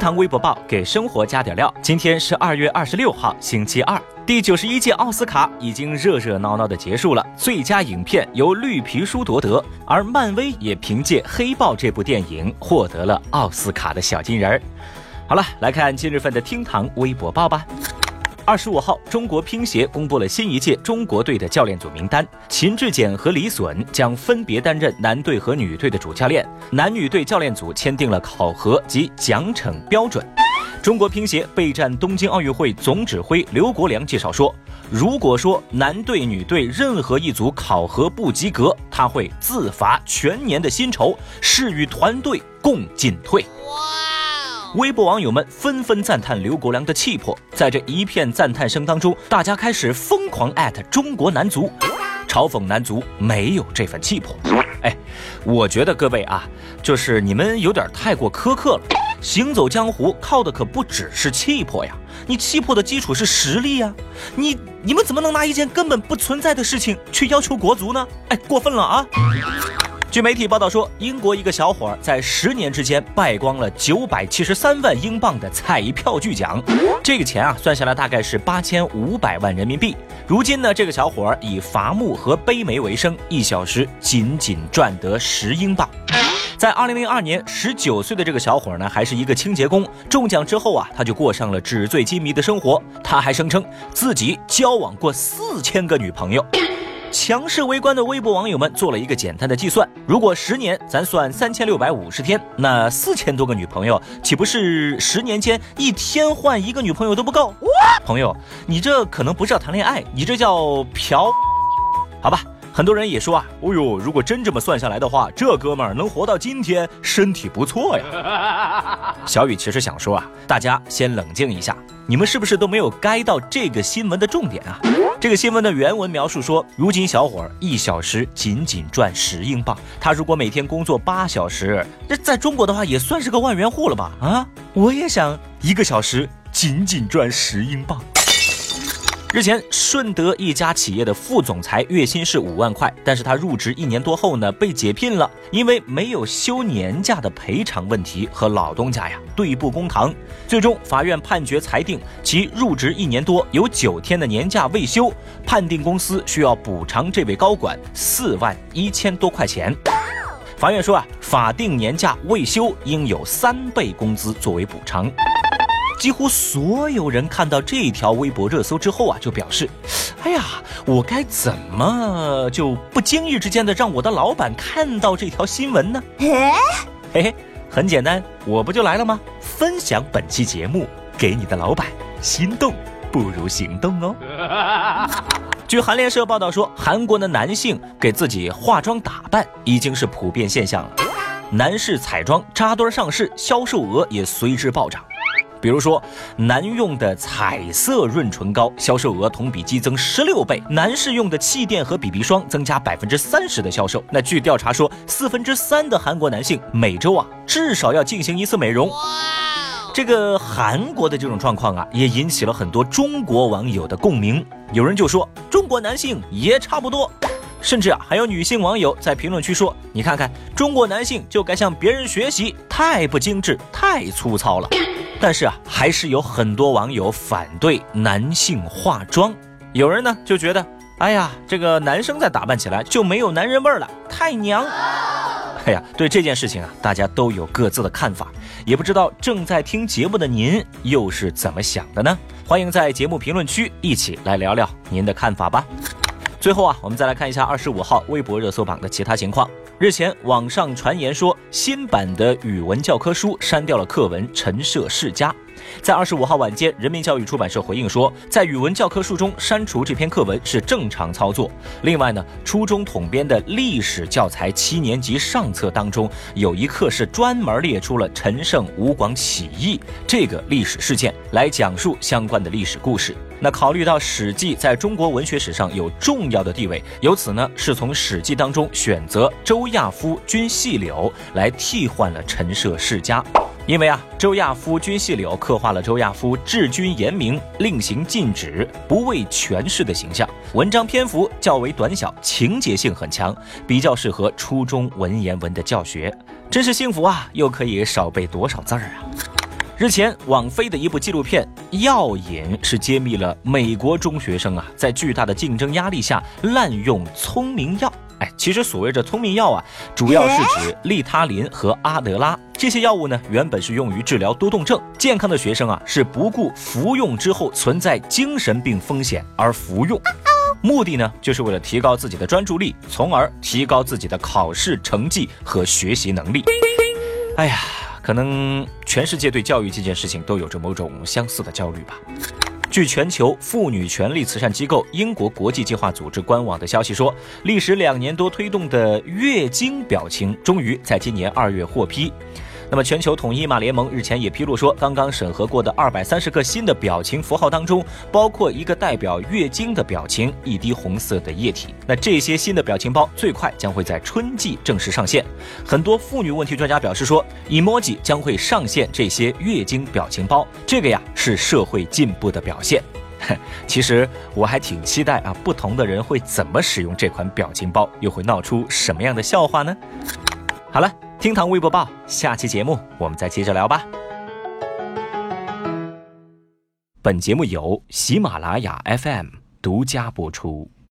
堂微博报给生活加点料。今天是二月二十六号，星期二。第九十一届奥斯卡已经热热闹闹的结束了，最佳影片由《绿皮书》夺得，而漫威也凭借《黑豹》这部电影获得了奥斯卡的小金人儿。好了，来看今日份的厅堂微博报吧。二十五号，中国乒协公布了新一届中国队的教练组名单，秦志戬和李隼将分别担任男队和女队的主教练，男女队教练组签订了考核及奖惩标准。中国乒协备战东京奥运会总指挥刘国梁介绍说，如果说男队、女队任何一组考核不及格，他会自罚全年的薪酬，誓与团队共进退。微博网友们纷纷赞叹刘国梁的气魄，在这一片赞叹声当中，大家开始疯狂艾特中国男足，嘲讽男足没有这份气魄。哎，我觉得各位啊，就是你们有点太过苛刻了。行走江湖靠的可不只是气魄呀，你气魄的基础是实力呀。你你们怎么能拿一件根本不存在的事情去要求国足呢？哎，过分了啊！据媒体报道说，英国一个小伙儿在十年之间败光了九百七十三万英镑的彩票巨奖，这个钱啊算下来大概是八千五百万人民币。如今呢，这个小伙儿以伐木和背煤为生，一小时仅仅赚得十英镑。在二零零二年，十九岁的这个小伙呢，还是一个清洁工。中奖之后啊，他就过上了纸醉金迷的生活。他还声称自己交往过四千个女朋友。强势围观的微博网友们做了一个简单的计算：如果十年咱算三千六百五十天，那四千多个女朋友，岂不是十年间一天换一个女朋友都不够？朋友，你这可能不是要谈恋爱，你这叫嫖，好吧？很多人也说啊，哦呦，如果真这么算下来的话，这哥们儿能活到今天，身体不错呀。小雨其实想说啊，大家先冷静一下，你们是不是都没有 get 到这个新闻的重点啊？这个新闻的原文描述说，如今小伙儿一小时仅仅赚十英镑，他如果每天工作八小时，这在中国的话也算是个万元户了吧？啊，我也想一个小时仅仅赚十英镑。日前，顺德一家企业的副总裁月薪是五万块，但是他入职一年多后呢，被解聘了，因为没有休年假的赔偿问题和老东家呀对簿公堂。最终，法院判决裁定其入职一年多有九天的年假未休，判定公司需要补偿这位高管四万一千多块钱。法院说啊，法定年假未休应有三倍工资作为补偿。几乎所有人看到这条微博热搜之后啊，就表示：“哎呀，我该怎么就不经意之间的让我的老板看到这条新闻呢？” 嘿嘿，很简单，我不就来了吗？分享本期节目给你的老板，心动不如行动哦。据韩联社报道说，韩国的男性给自己化妆打扮已经是普遍现象了，男士彩妆扎堆上市，销售额也随之暴涨。比如说，男用的彩色润唇膏销售额同比激增十六倍，男士用的气垫和 BB 霜增加百分之三十的销售。那据调查说，四分之三的韩国男性每周啊至少要进行一次美容。这个韩国的这种状况啊，也引起了很多中国网友的共鸣。有人就说，中国男性也差不多。甚至啊，还有女性网友在评论区说：“你看看，中国男性就该向别人学习，太不精致，太粗糙了。”但是啊，还是有很多网友反对男性化妆。有人呢就觉得，哎呀，这个男生再打扮起来就没有男人味儿了，太娘。哎呀，对这件事情啊，大家都有各自的看法，也不知道正在听节目的您又是怎么想的呢？欢迎在节目评论区一起来聊聊您的看法吧。最后啊，我们再来看一下二十五号微博热搜榜的其他情况。日前，网上传言说新版的语文教科书删掉了课文《陈涉世家》。在二十五号晚间，人民教育出版社回应说，在语文教科书中删除这篇课文是正常操作。另外呢，初中统编的历史教材七年级上册当中有一课是专门列出了陈胜吴广起义这个历史事件，来讲述相关的历史故事。那考虑到《史记》在中国文学史上有重要的地位，由此呢，是从《史记》当中选择周亚夫、君细柳来替换了陈涉世家。因为啊，周亚夫、君细柳刻画了周亚夫治军严明、令行禁止、不畏权势的形象。文章篇幅较为短小，情节性很强，比较适合初中文言文的教学。真是幸福啊，又可以少背多少字儿啊！日前，网飞的一部纪录片《药瘾》是揭秘了美国中学生啊，在巨大的竞争压力下滥用聪明药。哎，其实所谓的聪明药啊，主要是指利他林和阿德拉这些药物呢，原本是用于治疗多动症。健康的学生啊，是不顾服用之后存在精神病风险而服用，目的呢，就是为了提高自己的专注力，从而提高自己的考试成绩和学习能力。哎呀。可能全世界对教育这件事情都有着某种相似的焦虑吧。据全球妇女权利慈善机构英国国际计划组织官网的消息说，历时两年多推动的月经表情，终于在今年二月获批。那么，全球统一码联盟日前也披露说，刚刚审核过的二百三十个新的表情符号当中，包括一个代表月经的表情，一滴红色的液体。那这些新的表情包最快将会在春季正式上线。很多妇女问题专家表示说，emoji 将会上线这些月经表情包，这个呀是社会进步的表现。其实我还挺期待啊，不同的人会怎么使用这款表情包，又会闹出什么样的笑话呢？好了。厅堂微博报，下期节目我们再接着聊吧。本节目由喜马拉雅 FM 独家播出。